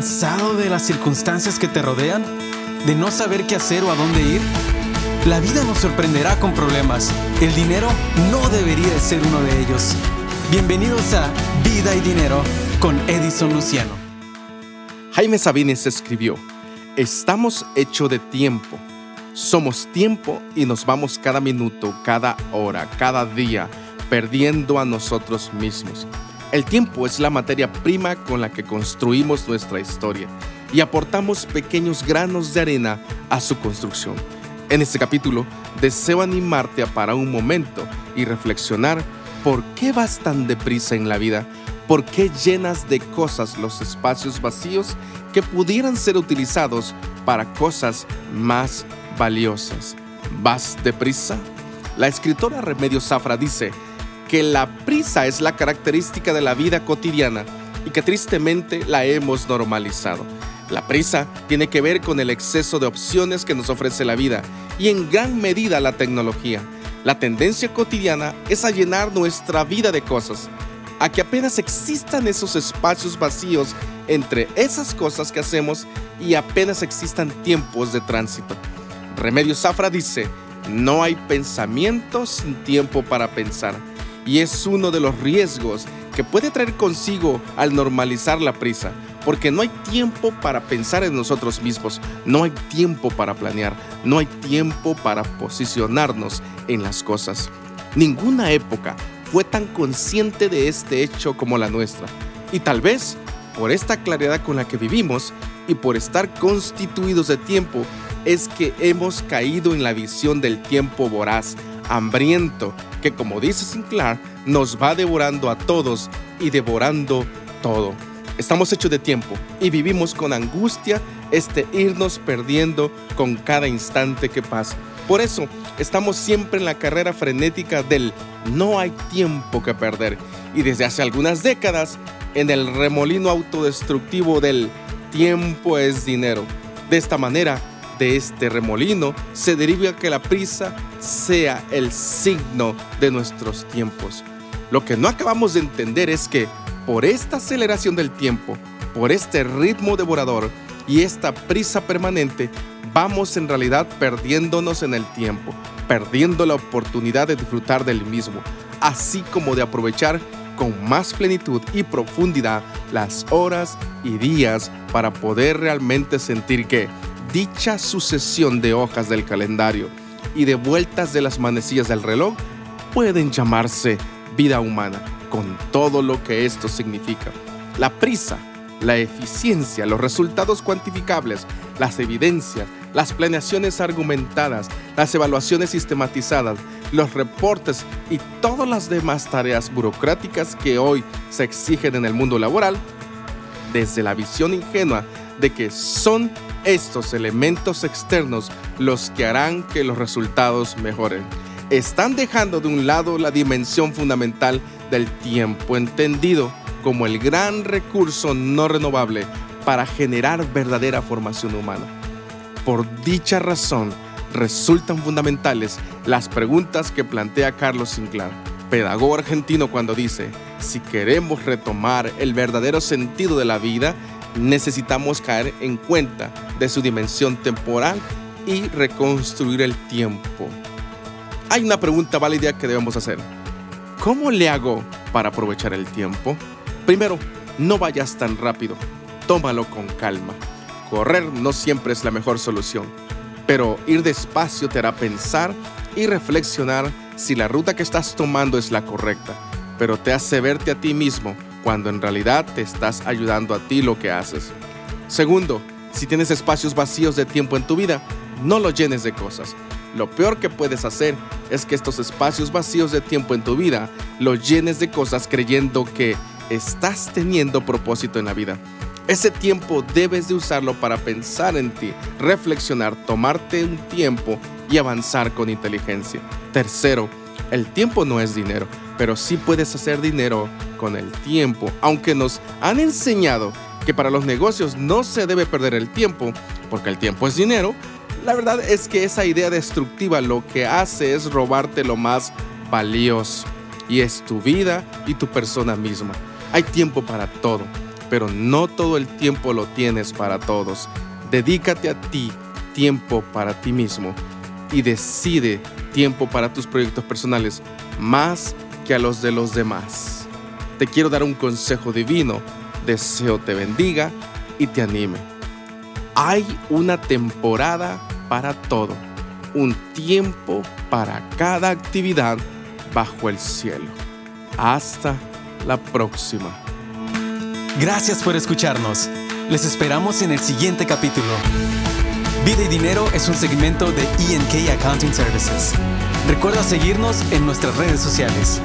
cansado de las circunstancias que te rodean? ¿De no saber qué hacer o a dónde ir? La vida nos sorprenderá con problemas. El dinero no debería de ser uno de ellos. Bienvenidos a Vida y Dinero con Edison Luciano. Jaime Sabines escribió, estamos hechos de tiempo. Somos tiempo y nos vamos cada minuto, cada hora, cada día, perdiendo a nosotros mismos. El tiempo es la materia prima con la que construimos nuestra historia y aportamos pequeños granos de arena a su construcción. En este capítulo deseo animarte a un momento y reflexionar por qué vas tan deprisa en la vida, por qué llenas de cosas los espacios vacíos que pudieran ser utilizados para cosas más valiosas. ¿Vas deprisa? La escritora Remedio Zafra dice, que la prisa es la característica de la vida cotidiana y que tristemente la hemos normalizado. La prisa tiene que ver con el exceso de opciones que nos ofrece la vida y en gran medida la tecnología. La tendencia cotidiana es a llenar nuestra vida de cosas, a que apenas existan esos espacios vacíos entre esas cosas que hacemos y apenas existan tiempos de tránsito. Remedio Zafra dice, no hay pensamiento sin tiempo para pensar y es uno de los riesgos que puede traer consigo al normalizar la prisa, porque no hay tiempo para pensar en nosotros mismos, no hay tiempo para planear, no hay tiempo para posicionarnos en las cosas. Ninguna época fue tan consciente de este hecho como la nuestra, y tal vez por esta claridad con la que vivimos y por estar constituidos de tiempo, es que hemos caído en la visión del tiempo voraz, hambriento, que como dice Sinclair, nos va devorando a todos y devorando todo. Estamos hechos de tiempo y vivimos con angustia este irnos perdiendo con cada instante que pasa. Por eso estamos siempre en la carrera frenética del no hay tiempo que perder y desde hace algunas décadas en el remolino autodestructivo del tiempo es dinero. De esta manera de este remolino se deriva que la prisa sea el signo de nuestros tiempos. Lo que no acabamos de entender es que por esta aceleración del tiempo, por este ritmo devorador y esta prisa permanente, vamos en realidad perdiéndonos en el tiempo, perdiendo la oportunidad de disfrutar del mismo, así como de aprovechar con más plenitud y profundidad las horas y días para poder realmente sentir que dicha sucesión de hojas del calendario y de vueltas de las manecillas del reloj pueden llamarse vida humana, con todo lo que esto significa. La prisa, la eficiencia, los resultados cuantificables, las evidencias, las planeaciones argumentadas, las evaluaciones sistematizadas, los reportes y todas las demás tareas burocráticas que hoy se exigen en el mundo laboral, desde la visión ingenua de que son estos elementos externos los que harán que los resultados mejoren. Están dejando de un lado la dimensión fundamental del tiempo, entendido como el gran recurso no renovable para generar verdadera formación humana. Por dicha razón, resultan fundamentales las preguntas que plantea Carlos Sinclair, pedagogo argentino, cuando dice, si queremos retomar el verdadero sentido de la vida, necesitamos caer en cuenta de su dimensión temporal y reconstruir el tiempo. Hay una pregunta válida que debemos hacer. ¿Cómo le hago para aprovechar el tiempo? Primero, no vayas tan rápido. Tómalo con calma. Correr no siempre es la mejor solución, pero ir despacio te hará pensar y reflexionar si la ruta que estás tomando es la correcta, pero te hace verte a ti mismo cuando en realidad te estás ayudando a ti lo que haces. Segundo, si tienes espacios vacíos de tiempo en tu vida, no los llenes de cosas. Lo peor que puedes hacer es que estos espacios vacíos de tiempo en tu vida los llenes de cosas creyendo que estás teniendo propósito en la vida. Ese tiempo debes de usarlo para pensar en ti, reflexionar, tomarte un tiempo y avanzar con inteligencia. Tercero, el tiempo no es dinero, pero sí puedes hacer dinero con el tiempo, aunque nos han enseñado que para los negocios no se debe perder el tiempo, porque el tiempo es dinero, la verdad es que esa idea destructiva lo que hace es robarte lo más valioso, y es tu vida y tu persona misma. Hay tiempo para todo. pero no todo el tiempo lo tienes para todos. Dedícate a ti tiempo para ti mismo y decide tiempo para tus proyectos personales más que a los de los demás. Te quiero dar un consejo divino. Deseo te bendiga y te anime. Hay una temporada para todo, un tiempo para cada actividad bajo el cielo. Hasta la próxima. Gracias por escucharnos. Les esperamos en el siguiente capítulo. Vida y Dinero es un segmento de ENK Accounting Services. Recuerda seguirnos en nuestras redes sociales.